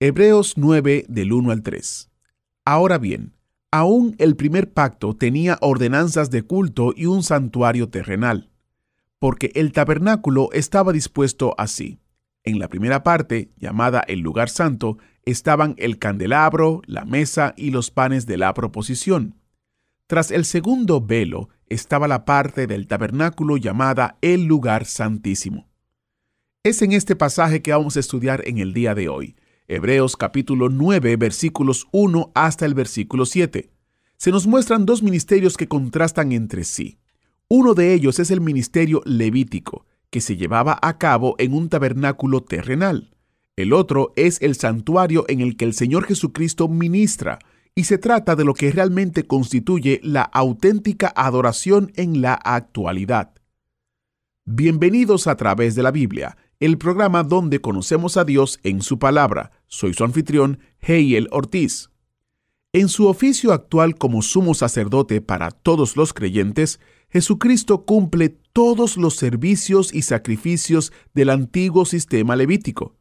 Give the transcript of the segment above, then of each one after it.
Hebreos 9 del 1 al 3. Ahora bien, aún el primer pacto tenía ordenanzas de culto y un santuario terrenal, porque el tabernáculo estaba dispuesto así. En la primera parte, llamada el lugar santo, estaban el candelabro, la mesa y los panes de la proposición. Tras el segundo velo estaba la parte del tabernáculo llamada el lugar santísimo. Es en este pasaje que vamos a estudiar en el día de hoy, Hebreos capítulo 9 versículos 1 hasta el versículo 7. Se nos muestran dos ministerios que contrastan entre sí. Uno de ellos es el ministerio levítico, que se llevaba a cabo en un tabernáculo terrenal. El otro es el santuario en el que el Señor Jesucristo ministra, y se trata de lo que realmente constituye la auténtica adoración en la actualidad. Bienvenidos a través de la Biblia, el programa donde conocemos a Dios en su palabra. Soy su anfitrión, Heiel Ortiz. En su oficio actual como sumo sacerdote para todos los creyentes, Jesucristo cumple todos los servicios y sacrificios del antiguo sistema levítico.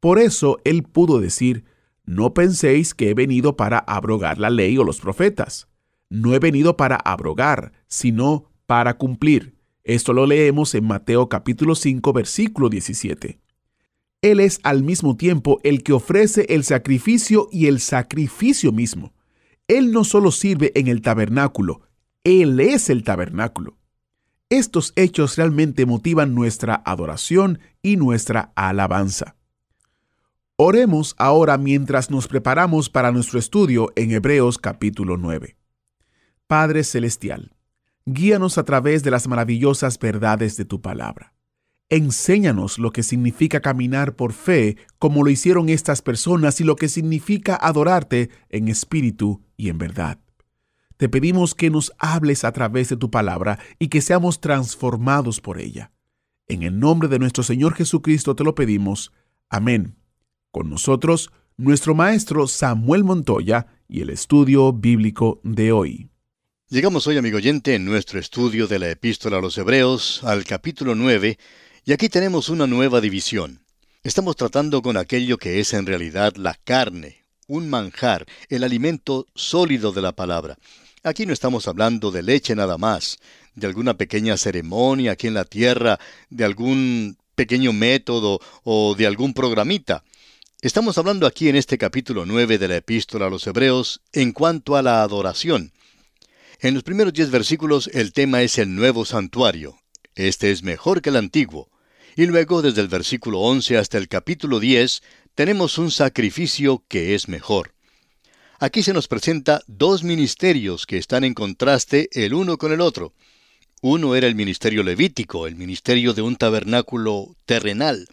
Por eso él pudo decir, no penséis que he venido para abrogar la ley o los profetas. No he venido para abrogar, sino para cumplir. Esto lo leemos en Mateo capítulo 5 versículo 17. Él es al mismo tiempo el que ofrece el sacrificio y el sacrificio mismo. Él no solo sirve en el tabernáculo, Él es el tabernáculo. Estos hechos realmente motivan nuestra adoración y nuestra alabanza. Oremos ahora mientras nos preparamos para nuestro estudio en Hebreos capítulo 9. Padre Celestial, guíanos a través de las maravillosas verdades de tu palabra. Enséñanos lo que significa caminar por fe como lo hicieron estas personas y lo que significa adorarte en espíritu y en verdad. Te pedimos que nos hables a través de tu palabra y que seamos transformados por ella. En el nombre de nuestro Señor Jesucristo te lo pedimos. Amén. Con nosotros, nuestro maestro Samuel Montoya y el estudio bíblico de hoy. Llegamos hoy, amigo oyente, en nuestro estudio de la epístola a los Hebreos, al capítulo 9, y aquí tenemos una nueva división. Estamos tratando con aquello que es en realidad la carne, un manjar, el alimento sólido de la palabra. Aquí no estamos hablando de leche nada más, de alguna pequeña ceremonia aquí en la tierra, de algún pequeño método o de algún programita. Estamos hablando aquí en este capítulo 9 de la epístola a los Hebreos en cuanto a la adoración. En los primeros diez versículos el tema es el nuevo santuario. Este es mejor que el antiguo. Y luego desde el versículo 11 hasta el capítulo 10 tenemos un sacrificio que es mejor. Aquí se nos presenta dos ministerios que están en contraste el uno con el otro. Uno era el ministerio levítico, el ministerio de un tabernáculo terrenal,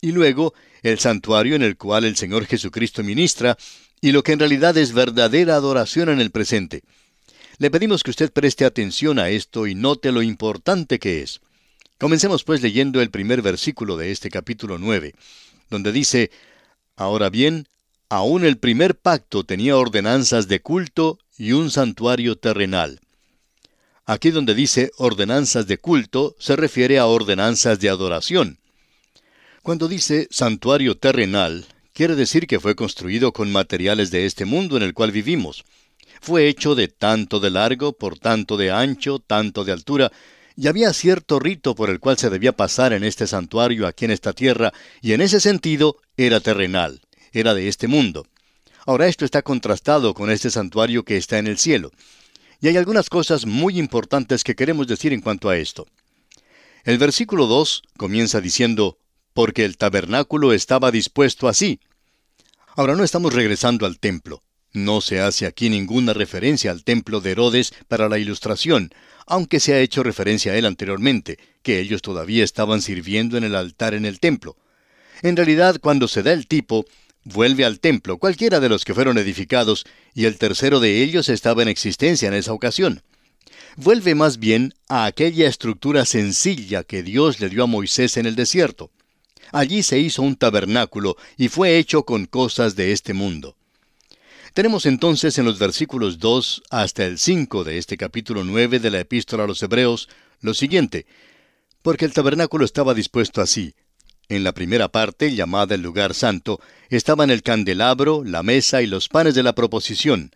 y luego el santuario en el cual el Señor Jesucristo ministra, y lo que en realidad es verdadera adoración en el presente. Le pedimos que usted preste atención a esto y note lo importante que es. Comencemos pues leyendo el primer versículo de este capítulo 9, donde dice, Ahora bien, aún el primer pacto tenía ordenanzas de culto y un santuario terrenal. Aquí donde dice ordenanzas de culto se refiere a ordenanzas de adoración. Cuando dice santuario terrenal, quiere decir que fue construido con materiales de este mundo en el cual vivimos. Fue hecho de tanto de largo, por tanto de ancho, tanto de altura, y había cierto rito por el cual se debía pasar en este santuario aquí en esta tierra, y en ese sentido era terrenal, era de este mundo. Ahora esto está contrastado con este santuario que está en el cielo. Y hay algunas cosas muy importantes que queremos decir en cuanto a esto. El versículo 2 comienza diciendo, porque el tabernáculo estaba dispuesto así. Ahora no estamos regresando al templo. No se hace aquí ninguna referencia al templo de Herodes para la ilustración, aunque se ha hecho referencia a él anteriormente, que ellos todavía estaban sirviendo en el altar en el templo. En realidad, cuando se da el tipo, vuelve al templo, cualquiera de los que fueron edificados, y el tercero de ellos estaba en existencia en esa ocasión. Vuelve más bien a aquella estructura sencilla que Dios le dio a Moisés en el desierto. Allí se hizo un tabernáculo y fue hecho con cosas de este mundo. Tenemos entonces en los versículos 2 hasta el 5 de este capítulo 9 de la epístola a los Hebreos lo siguiente, porque el tabernáculo estaba dispuesto así, en la primera parte, llamada el lugar santo, estaban el candelabro, la mesa y los panes de la proposición.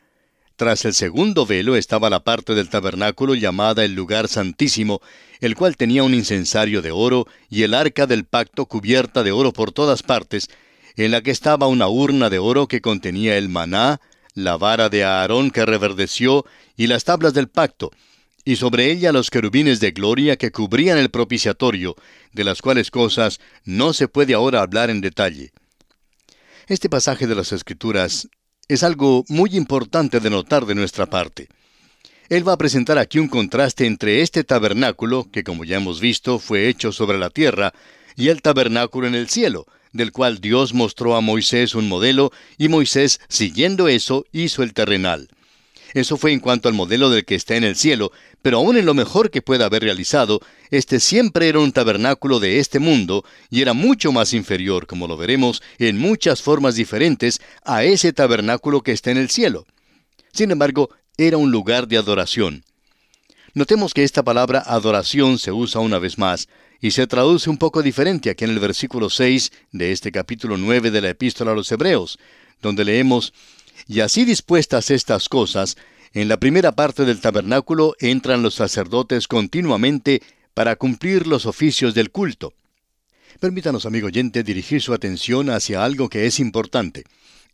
Tras el segundo velo estaba la parte del tabernáculo llamada el lugar santísimo, el cual tenía un incensario de oro y el arca del pacto cubierta de oro por todas partes, en la que estaba una urna de oro que contenía el maná, la vara de Aarón que reverdeció y las tablas del pacto, y sobre ella los querubines de gloria que cubrían el propiciatorio, de las cuales cosas no se puede ahora hablar en detalle. Este pasaje de las Escrituras es algo muy importante de notar de nuestra parte. Él va a presentar aquí un contraste entre este tabernáculo, que como ya hemos visto fue hecho sobre la tierra, y el tabernáculo en el cielo, del cual Dios mostró a Moisés un modelo, y Moisés, siguiendo eso, hizo el terrenal. Eso fue en cuanto al modelo del que está en el cielo, pero aún en lo mejor que pueda haber realizado, este siempre era un tabernáculo de este mundo y era mucho más inferior, como lo veremos, en muchas formas diferentes a ese tabernáculo que está en el cielo. Sin embargo, era un lugar de adoración. Notemos que esta palabra adoración se usa una vez más y se traduce un poco diferente aquí en el versículo 6 de este capítulo 9 de la epístola a los Hebreos, donde leemos y así dispuestas estas cosas, en la primera parte del tabernáculo entran los sacerdotes continuamente para cumplir los oficios del culto. Permítanos, amigo oyente, dirigir su atención hacia algo que es importante.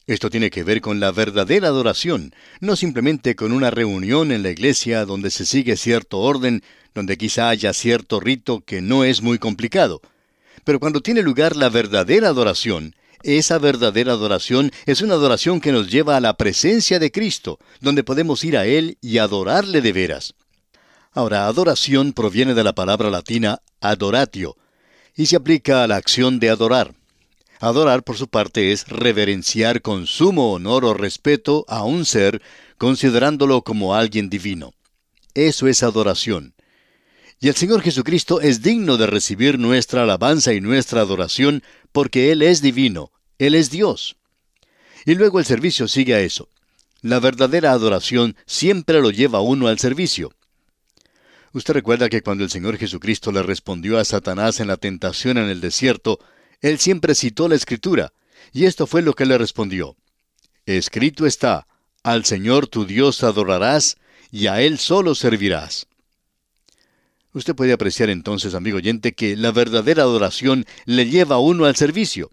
Esto tiene que ver con la verdadera adoración, no simplemente con una reunión en la iglesia donde se sigue cierto orden, donde quizá haya cierto rito que no es muy complicado. Pero cuando tiene lugar la verdadera adoración, esa verdadera adoración es una adoración que nos lleva a la presencia de Cristo, donde podemos ir a Él y adorarle de veras. Ahora, adoración proviene de la palabra latina adoratio, y se aplica a la acción de adorar. Adorar, por su parte, es reverenciar con sumo honor o respeto a un ser, considerándolo como alguien divino. Eso es adoración. Y el Señor Jesucristo es digno de recibir nuestra alabanza y nuestra adoración porque Él es divino, Él es Dios. Y luego el servicio sigue a eso. La verdadera adoración siempre lo lleva uno al servicio. Usted recuerda que cuando el Señor Jesucristo le respondió a Satanás en la tentación en el desierto, Él siempre citó la Escritura, y esto fue lo que le respondió. Escrito está, al Señor tu Dios adorarás, y a Él solo servirás. Usted puede apreciar entonces, amigo oyente, que la verdadera adoración le lleva a uno al servicio.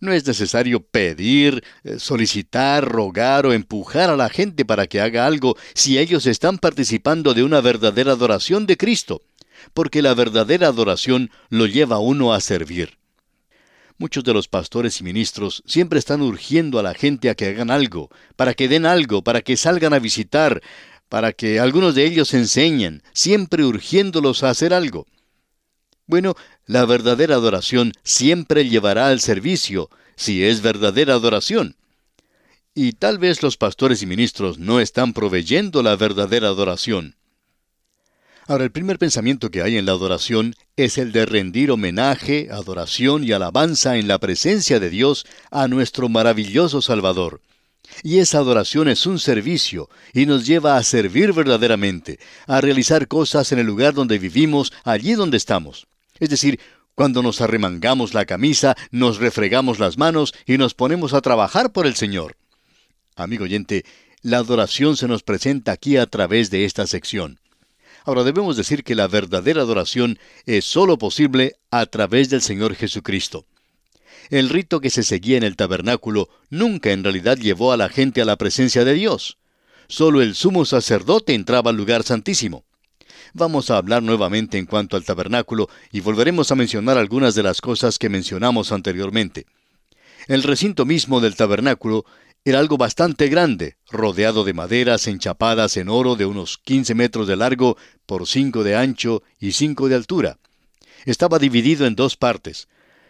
No es necesario pedir, eh, solicitar, rogar o empujar a la gente para que haga algo si ellos están participando de una verdadera adoración de Cristo, porque la verdadera adoración lo lleva a uno a servir. Muchos de los pastores y ministros siempre están urgiendo a la gente a que hagan algo, para que den algo, para que salgan a visitar, para que algunos de ellos enseñen, siempre urgiéndolos a hacer algo. Bueno, la verdadera adoración siempre llevará al servicio, si es verdadera adoración. Y tal vez los pastores y ministros no están proveyendo la verdadera adoración. Ahora, el primer pensamiento que hay en la adoración es el de rendir homenaje, adoración y alabanza en la presencia de Dios a nuestro maravilloso Salvador. Y esa adoración es un servicio y nos lleva a servir verdaderamente, a realizar cosas en el lugar donde vivimos, allí donde estamos. Es decir, cuando nos arremangamos la camisa, nos refregamos las manos y nos ponemos a trabajar por el Señor. Amigo oyente, la adoración se nos presenta aquí a través de esta sección. Ahora debemos decir que la verdadera adoración es sólo posible a través del Señor Jesucristo. El rito que se seguía en el tabernáculo nunca en realidad llevó a la gente a la presencia de Dios. Solo el sumo sacerdote entraba al lugar santísimo. Vamos a hablar nuevamente en cuanto al tabernáculo y volveremos a mencionar algunas de las cosas que mencionamos anteriormente. El recinto mismo del tabernáculo era algo bastante grande, rodeado de maderas enchapadas en oro de unos 15 metros de largo por 5 de ancho y 5 de altura. Estaba dividido en dos partes.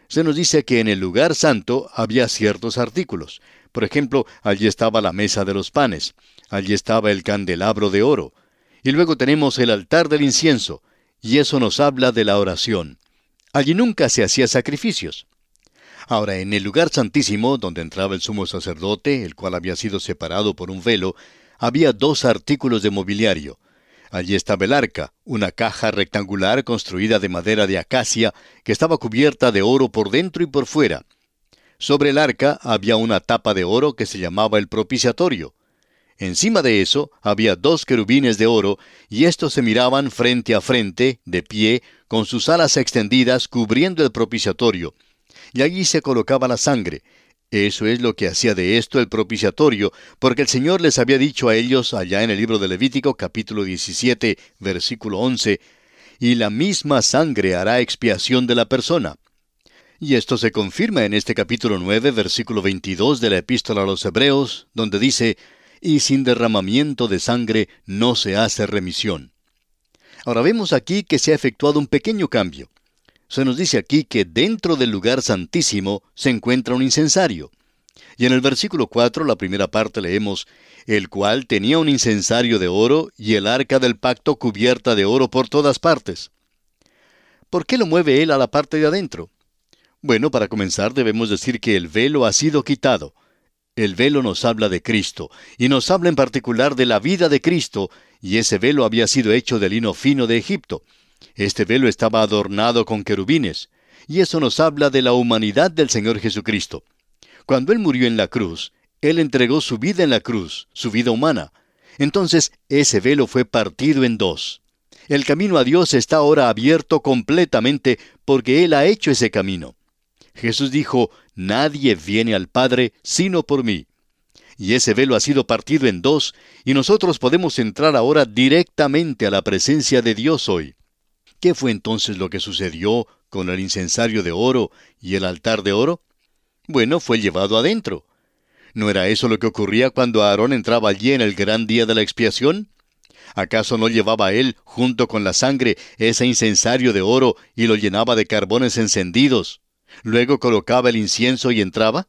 Se nos dice que en el lugar santo había ciertos artículos. Por ejemplo, allí estaba la mesa de los panes, allí estaba el candelabro de oro, y luego tenemos el altar del incienso, y eso nos habla de la oración. Allí nunca se hacía sacrificios. Ahora, en el lugar santísimo, donde entraba el sumo sacerdote, el cual había sido separado por un velo, había dos artículos de mobiliario. Allí estaba el arca, una caja rectangular construida de madera de acacia, que estaba cubierta de oro por dentro y por fuera. Sobre el arca había una tapa de oro que se llamaba el propiciatorio. Encima de eso había dos querubines de oro, y estos se miraban frente a frente, de pie, con sus alas extendidas cubriendo el propiciatorio. Y allí se colocaba la sangre. Eso es lo que hacía de esto el propiciatorio, porque el Señor les había dicho a ellos allá en el libro de Levítico capítulo 17, versículo 11, y la misma sangre hará expiación de la persona. Y esto se confirma en este capítulo 9, versículo 22 de la epístola a los Hebreos, donde dice, y sin derramamiento de sangre no se hace remisión. Ahora vemos aquí que se ha efectuado un pequeño cambio. Se nos dice aquí que dentro del lugar santísimo se encuentra un incensario. Y en el versículo 4, la primera parte leemos, el cual tenía un incensario de oro y el arca del pacto cubierta de oro por todas partes. ¿Por qué lo mueve él a la parte de adentro? Bueno, para comenzar debemos decir que el velo ha sido quitado. El velo nos habla de Cristo, y nos habla en particular de la vida de Cristo, y ese velo había sido hecho de lino fino de Egipto. Este velo estaba adornado con querubines, y eso nos habla de la humanidad del Señor Jesucristo. Cuando Él murió en la cruz, Él entregó su vida en la cruz, su vida humana. Entonces ese velo fue partido en dos. El camino a Dios está ahora abierto completamente porque Él ha hecho ese camino. Jesús dijo, Nadie viene al Padre sino por mí. Y ese velo ha sido partido en dos, y nosotros podemos entrar ahora directamente a la presencia de Dios hoy. ¿Qué fue entonces lo que sucedió con el incensario de oro y el altar de oro? Bueno, fue llevado adentro. ¿No era eso lo que ocurría cuando Aarón entraba allí en el gran día de la expiación? ¿Acaso no llevaba él, junto con la sangre, ese incensario de oro y lo llenaba de carbones encendidos? Luego colocaba el incienso y entraba.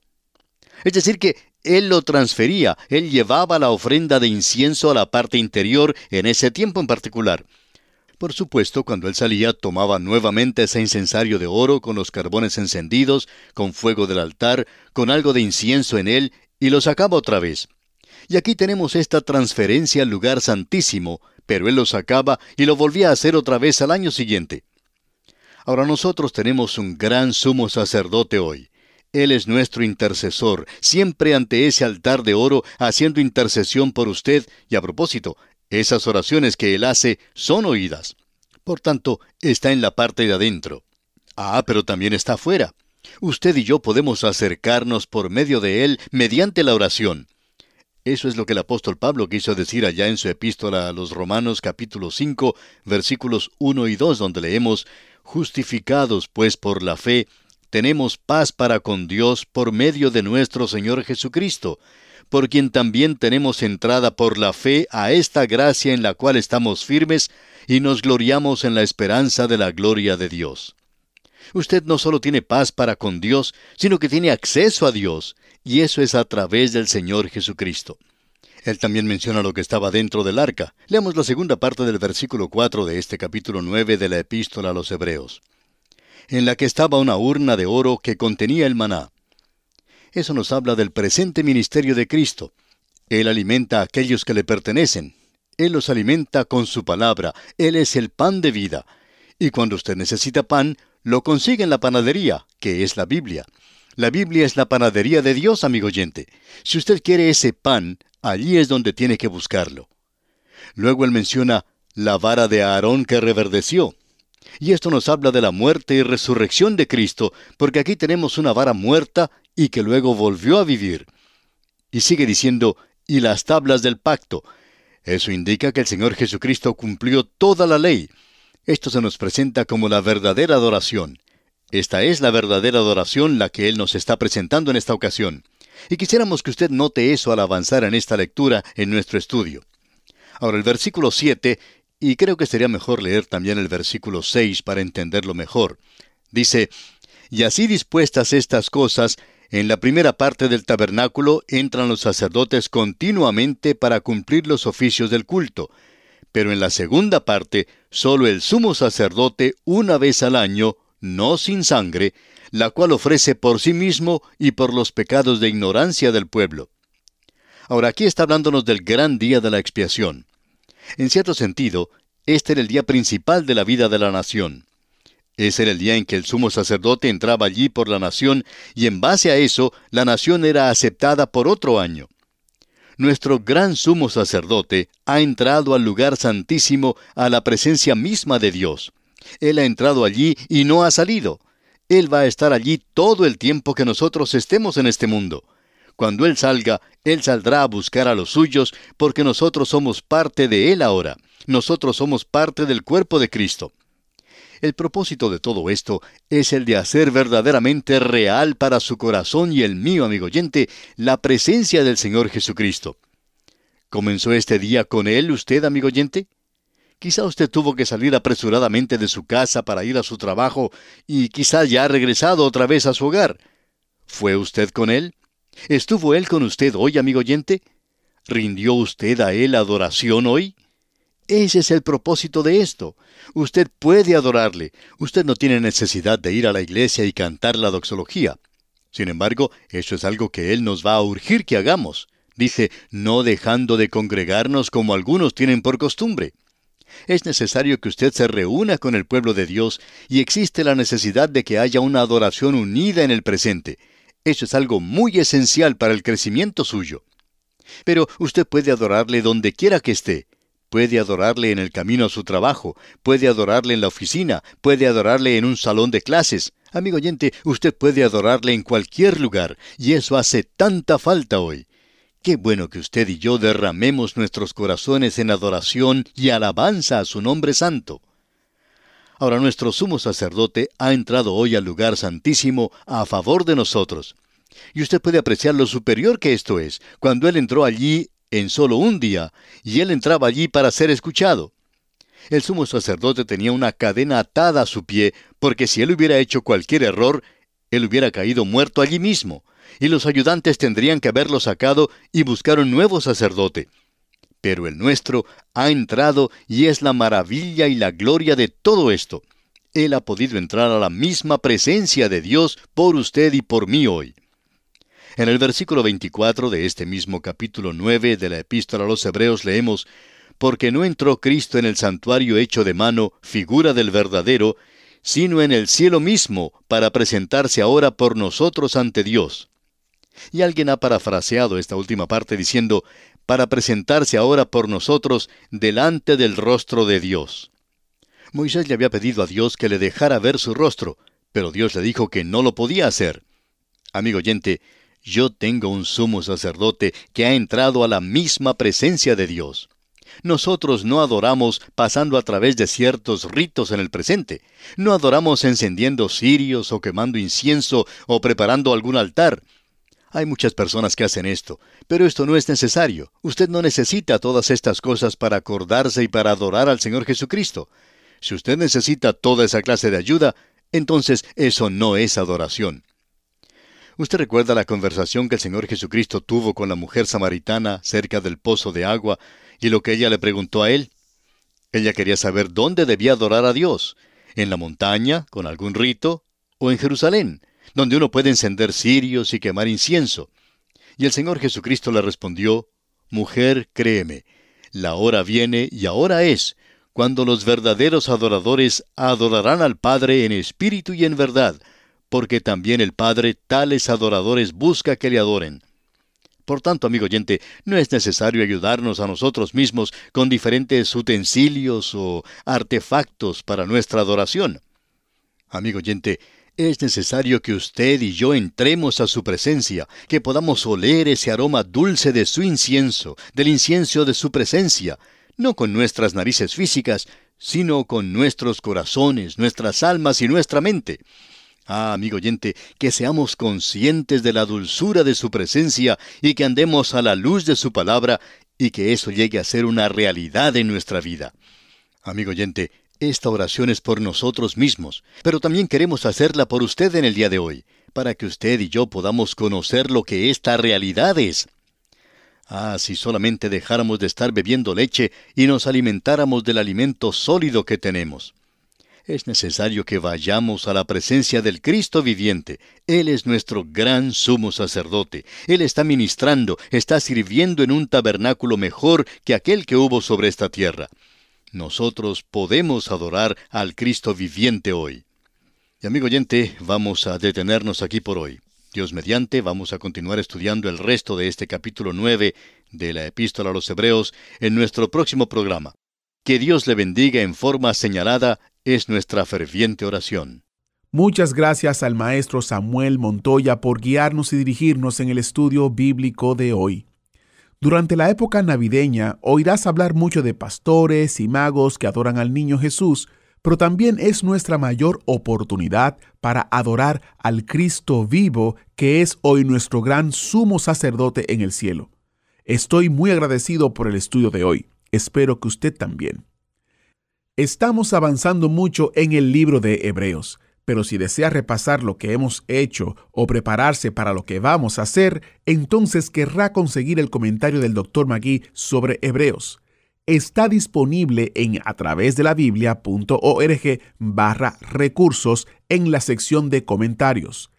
Es decir, que él lo transfería, él llevaba la ofrenda de incienso a la parte interior en ese tiempo en particular. Por supuesto, cuando él salía, tomaba nuevamente ese incensario de oro con los carbones encendidos, con fuego del altar, con algo de incienso en él, y lo sacaba otra vez. Y aquí tenemos esta transferencia al lugar santísimo, pero él lo sacaba y lo volvía a hacer otra vez al año siguiente. Ahora nosotros tenemos un gran sumo sacerdote hoy. Él es nuestro intercesor, siempre ante ese altar de oro, haciendo intercesión por usted, y a propósito, esas oraciones que Él hace son oídas. Por tanto, está en la parte de adentro. Ah, pero también está afuera. Usted y yo podemos acercarnos por medio de Él mediante la oración. Eso es lo que el apóstol Pablo quiso decir allá en su epístola a los Romanos capítulo 5 versículos 1 y 2 donde leemos, Justificados pues por la fe, tenemos paz para con Dios por medio de nuestro Señor Jesucristo, por quien también tenemos entrada por la fe a esta gracia en la cual estamos firmes y nos gloriamos en la esperanza de la gloria de Dios. Usted no solo tiene paz para con Dios, sino que tiene acceso a Dios, y eso es a través del Señor Jesucristo. Él también menciona lo que estaba dentro del arca. Leamos la segunda parte del versículo 4 de este capítulo 9 de la epístola a los Hebreos. En la que estaba una urna de oro que contenía el maná. Eso nos habla del presente ministerio de Cristo. Él alimenta a aquellos que le pertenecen. Él los alimenta con su palabra. Él es el pan de vida. Y cuando usted necesita pan, lo consigue en la panadería, que es la Biblia. La Biblia es la panadería de Dios, amigo oyente. Si usted quiere ese pan, Allí es donde tiene que buscarlo. Luego él menciona la vara de Aarón que reverdeció. Y esto nos habla de la muerte y resurrección de Cristo, porque aquí tenemos una vara muerta y que luego volvió a vivir. Y sigue diciendo, y las tablas del pacto. Eso indica que el Señor Jesucristo cumplió toda la ley. Esto se nos presenta como la verdadera adoración. Esta es la verdadera adoración la que Él nos está presentando en esta ocasión. Y quisiéramos que usted note eso al avanzar en esta lectura en nuestro estudio. Ahora el versículo 7, y creo que sería mejor leer también el versículo 6 para entenderlo mejor. Dice, Y así dispuestas estas cosas, en la primera parte del tabernáculo entran los sacerdotes continuamente para cumplir los oficios del culto, pero en la segunda parte solo el sumo sacerdote una vez al año, no sin sangre, la cual ofrece por sí mismo y por los pecados de ignorancia del pueblo. Ahora aquí está hablándonos del gran día de la expiación. En cierto sentido, este era el día principal de la vida de la nación. Ese era el día en que el sumo sacerdote entraba allí por la nación y en base a eso la nación era aceptada por otro año. Nuestro gran sumo sacerdote ha entrado al lugar santísimo, a la presencia misma de Dios. Él ha entrado allí y no ha salido. Él va a estar allí todo el tiempo que nosotros estemos en este mundo. Cuando Él salga, Él saldrá a buscar a los suyos, porque nosotros somos parte de Él ahora. Nosotros somos parte del cuerpo de Cristo. El propósito de todo esto es el de hacer verdaderamente real para su corazón y el mío, amigo oyente, la presencia del Señor Jesucristo. ¿Comenzó este día con Él usted, amigo oyente? Quizá usted tuvo que salir apresuradamente de su casa para ir a su trabajo y quizá ya ha regresado otra vez a su hogar. ¿Fue usted con Él? ¿Estuvo Él con usted hoy, amigo oyente? ¿Rindió usted a Él adoración hoy? Ese es el propósito de esto. Usted puede adorarle. Usted no tiene necesidad de ir a la iglesia y cantar la doxología. Sin embargo, eso es algo que Él nos va a urgir que hagamos. Dice, no dejando de congregarnos como algunos tienen por costumbre. Es necesario que usted se reúna con el pueblo de Dios y existe la necesidad de que haya una adoración unida en el presente. Eso es algo muy esencial para el crecimiento suyo. Pero usted puede adorarle donde quiera que esté. Puede adorarle en el camino a su trabajo, puede adorarle en la oficina, puede adorarle en un salón de clases. Amigo oyente, usted puede adorarle en cualquier lugar, y eso hace tanta falta hoy. Qué bueno que usted y yo derramemos nuestros corazones en adoración y alabanza a su nombre santo. Ahora nuestro sumo sacerdote ha entrado hoy al lugar santísimo a favor de nosotros. Y usted puede apreciar lo superior que esto es. Cuando Él entró allí en solo un día, y Él entraba allí para ser escuchado. El sumo sacerdote tenía una cadena atada a su pie, porque si Él hubiera hecho cualquier error, Él hubiera caído muerto allí mismo, y los ayudantes tendrían que haberlo sacado y buscar un nuevo sacerdote pero el nuestro ha entrado y es la maravilla y la gloria de todo esto. Él ha podido entrar a la misma presencia de Dios por usted y por mí hoy. En el versículo 24 de este mismo capítulo 9 de la epístola a los Hebreos leemos, Porque no entró Cristo en el santuario hecho de mano, figura del verdadero, sino en el cielo mismo, para presentarse ahora por nosotros ante Dios. Y alguien ha parafraseado esta última parte diciendo, para presentarse ahora por nosotros delante del rostro de Dios. Moisés le había pedido a Dios que le dejara ver su rostro, pero Dios le dijo que no lo podía hacer. Amigo oyente, yo tengo un sumo sacerdote que ha entrado a la misma presencia de Dios. Nosotros no adoramos pasando a través de ciertos ritos en el presente. No adoramos encendiendo cirios o quemando incienso o preparando algún altar. Hay muchas personas que hacen esto, pero esto no es necesario. Usted no necesita todas estas cosas para acordarse y para adorar al Señor Jesucristo. Si usted necesita toda esa clase de ayuda, entonces eso no es adoración. ¿Usted recuerda la conversación que el Señor Jesucristo tuvo con la mujer samaritana cerca del pozo de agua y lo que ella le preguntó a él? Ella quería saber dónde debía adorar a Dios, en la montaña, con algún rito, o en Jerusalén donde uno puede encender cirios y quemar incienso. Y el Señor Jesucristo le respondió, Mujer, créeme, la hora viene y ahora es, cuando los verdaderos adoradores adorarán al Padre en espíritu y en verdad, porque también el Padre tales adoradores busca que le adoren. Por tanto, amigo oyente, no es necesario ayudarnos a nosotros mismos con diferentes utensilios o artefactos para nuestra adoración. Amigo oyente, es necesario que usted y yo entremos a su presencia, que podamos oler ese aroma dulce de su incienso, del incienso de su presencia, no con nuestras narices físicas, sino con nuestros corazones, nuestras almas y nuestra mente. Ah, amigo oyente, que seamos conscientes de la dulzura de su presencia y que andemos a la luz de su palabra y que eso llegue a ser una realidad en nuestra vida. Amigo oyente, Esta oración es por nosotros mismos, pero también queremos hacerla por usted en el día de hoy, para que usted y yo podamos conocer lo que esta realidad es. Ah, si solamente dejáramos de estar bebiendo leche y nos alimentáramos del alimento sólido que tenemos. Es necesario que vayamos a la presencia del Cristo viviente. Él es nuestro gran sumo sacerdote. Él está ministrando, está sirviendo en un tabernáculo mejor que aquel que hubo sobre esta tierra. Nosotros podemos adorar al Cristo viviente hoy. Y amigo oyente, vamos a detenernos aquí por hoy. Dios mediante, vamos a continuar estudiando el resto de este capítulo 9 de la epístola a los Hebreos en nuestro próximo programa. Que Dios le bendiga en forma señalada es nuestra ferviente oración. Muchas gracias al maestro Samuel Montoya por guiarnos y dirigirnos en el estudio bíblico de hoy. Durante la época navideña oirás hablar mucho de pastores y magos que adoran al niño Jesús, pero también es nuestra mayor oportunidad para adorar al Cristo vivo que es hoy nuestro gran sumo sacerdote en el cielo. Estoy muy agradecido por el estudio de hoy. Espero que usted también. Estamos avanzando mucho en el libro de Hebreos, pero si desea repasar lo que hemos hecho o prepararse para lo que vamos a hacer, entonces querrá conseguir el comentario del Dr. Magui sobre Hebreos. Está disponible en a través de la biblia.org barra recursos en la sección de comentarios.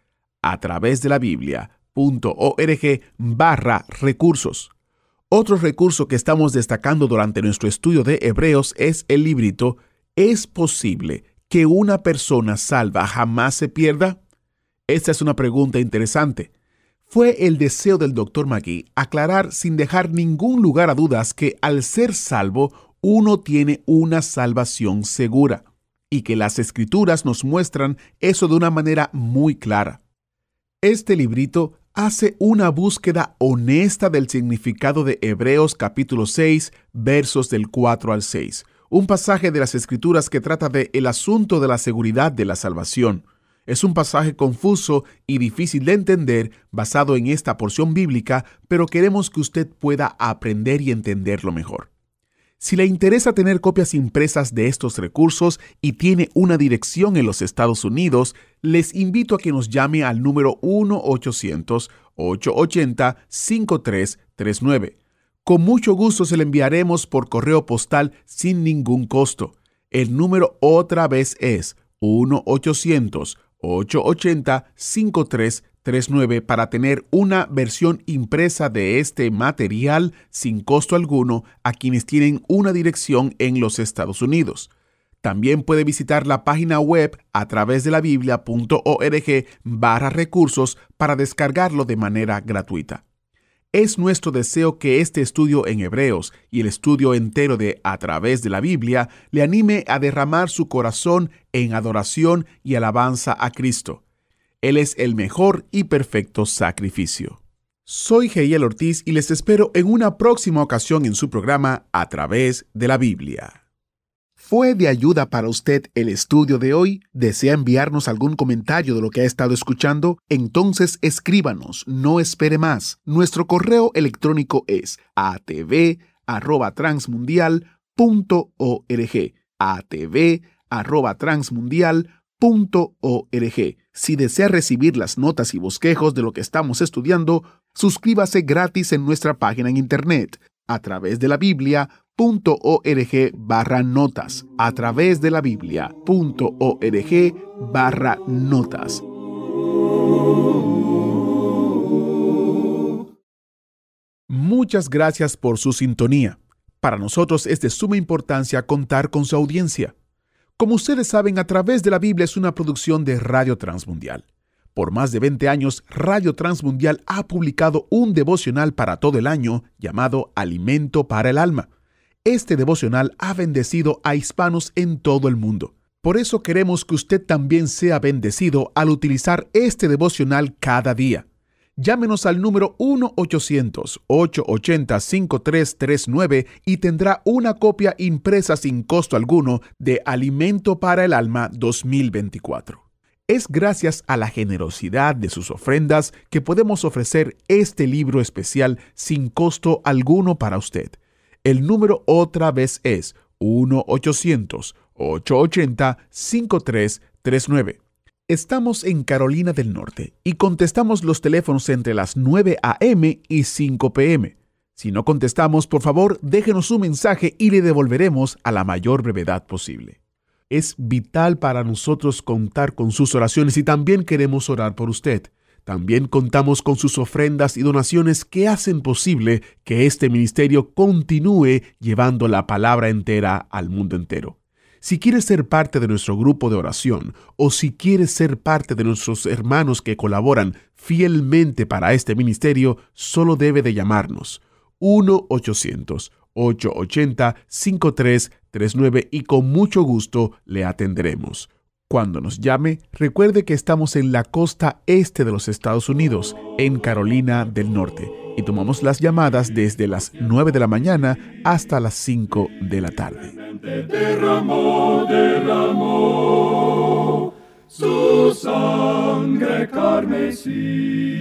A través de la biblia.org barra recursos. Otro recurso que estamos destacando durante nuestro estudio de Hebreos es el librito ¿Es posible que una persona salva jamás se pierda? Esta es una pregunta interesante. Fue el deseo del Dr. Magui aclarar sin dejar ningún lugar a dudas que al ser salvo uno tiene una salvación segura y que las escrituras nos muestran eso de una manera muy clara. Este librito hace una búsqueda honesta del significado de Hebreos capítulo 6, versos del 4 al 6, un pasaje de las Escrituras que trata de el asunto de la seguridad de la salvación. Es un pasaje confuso y difícil de entender basado en esta porción bíblica, pero queremos que usted pueda aprender y entenderlo mejor. Si le interesa tener copias impresas de estos recursos y tiene una dirección en los Estados Unidos, les invito a que nos llame al número 1-800-880-5339. Con mucho gusto se le enviaremos por correo postal sin ningún costo. El número otra vez es 1-800-880-5339. 39 para tener una versión impresa de este material sin costo alguno a quienes tienen una dirección en los Estados Unidos. También puede visitar la página web a través de la biblia.org barra recursos para descargarlo de manera gratuita. Es nuestro deseo que este estudio en Hebreos y el estudio entero de A través de la Biblia le anime a derramar su corazón en adoración y alabanza a Cristo. Él es el mejor y perfecto sacrificio. Soy Geiel Ortiz y les espero en una próxima ocasión en su programa A través de la Biblia. ¿Fue de ayuda para usted el estudio de hoy? ¿Desea enviarnos algún comentario de lo que ha estado escuchando? Entonces escríbanos, no espere más. Nuestro correo electrónico es atv@transmundial.org. atv@transmundial.org. Si desea recibir las notas y bosquejos de lo que estamos estudiando, suscríbase gratis en nuestra página en internet a través de la biblia.org barra notas a través de la biblia.org barra notas. Muchas gracias por su sintonía. Para nosotros es de suma importancia contar con su audiencia. Como ustedes saben, a través de la Biblia es una producción de Radio Transmundial. Por más de 20 años, Radio Transmundial ha publicado un devocional para todo el año llamado Alimento para el Alma. Este devocional ha bendecido a hispanos en todo el mundo. Por eso queremos que usted también sea bendecido al utilizar este devocional cada día. Llámenos al número 1-800-880-5339 y tendrá una copia impresa sin costo alguno de Alimento para el Alma 2024. Es gracias a la generosidad de sus ofrendas que podemos ofrecer este libro especial sin costo alguno para usted. El número otra vez es 1-800-880-5339. Estamos en Carolina del Norte y contestamos los teléfonos entre las 9 a.m. y 5 p.m. Si no contestamos, por favor, déjenos un mensaje y le devolveremos a la mayor brevedad posible. Es vital para nosotros contar con sus oraciones y también queremos orar por usted. También contamos con sus ofrendas y donaciones que hacen posible que este ministerio continúe llevando la palabra entera al mundo entero. Si quieres ser parte de nuestro grupo de oración o si quieres ser parte de nuestros hermanos que colaboran fielmente para este ministerio, solo debe de llamarnos 1-800-880-5339 y con mucho gusto le atenderemos. Cuando nos llame, recuerde que estamos en la costa este de los Estados Unidos, en Carolina del Norte, y tomamos las llamadas desde las 9 de la mañana hasta las 5 de la tarde. su sangre carmesí